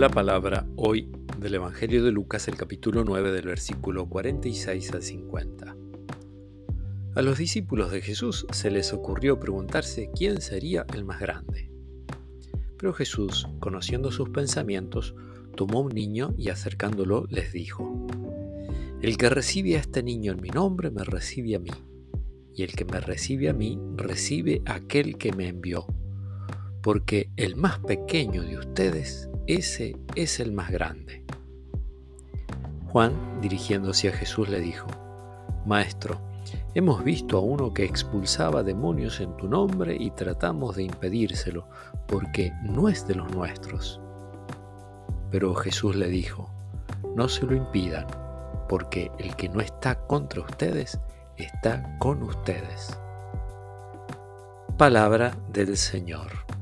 La palabra hoy del Evangelio de Lucas, el capítulo 9 del versículo 46 al 50. A los discípulos de Jesús se les ocurrió preguntarse quién sería el más grande. Pero Jesús, conociendo sus pensamientos, tomó un niño y acercándolo les dijo, El que recibe a este niño en mi nombre me recibe a mí, y el que me recibe a mí recibe a aquel que me envió porque el más pequeño de ustedes, ese es el más grande. Juan, dirigiéndose a Jesús, le dijo, Maestro, hemos visto a uno que expulsaba demonios en tu nombre y tratamos de impedírselo, porque no es de los nuestros. Pero Jesús le dijo, No se lo impidan, porque el que no está contra ustedes, está con ustedes. Palabra del Señor.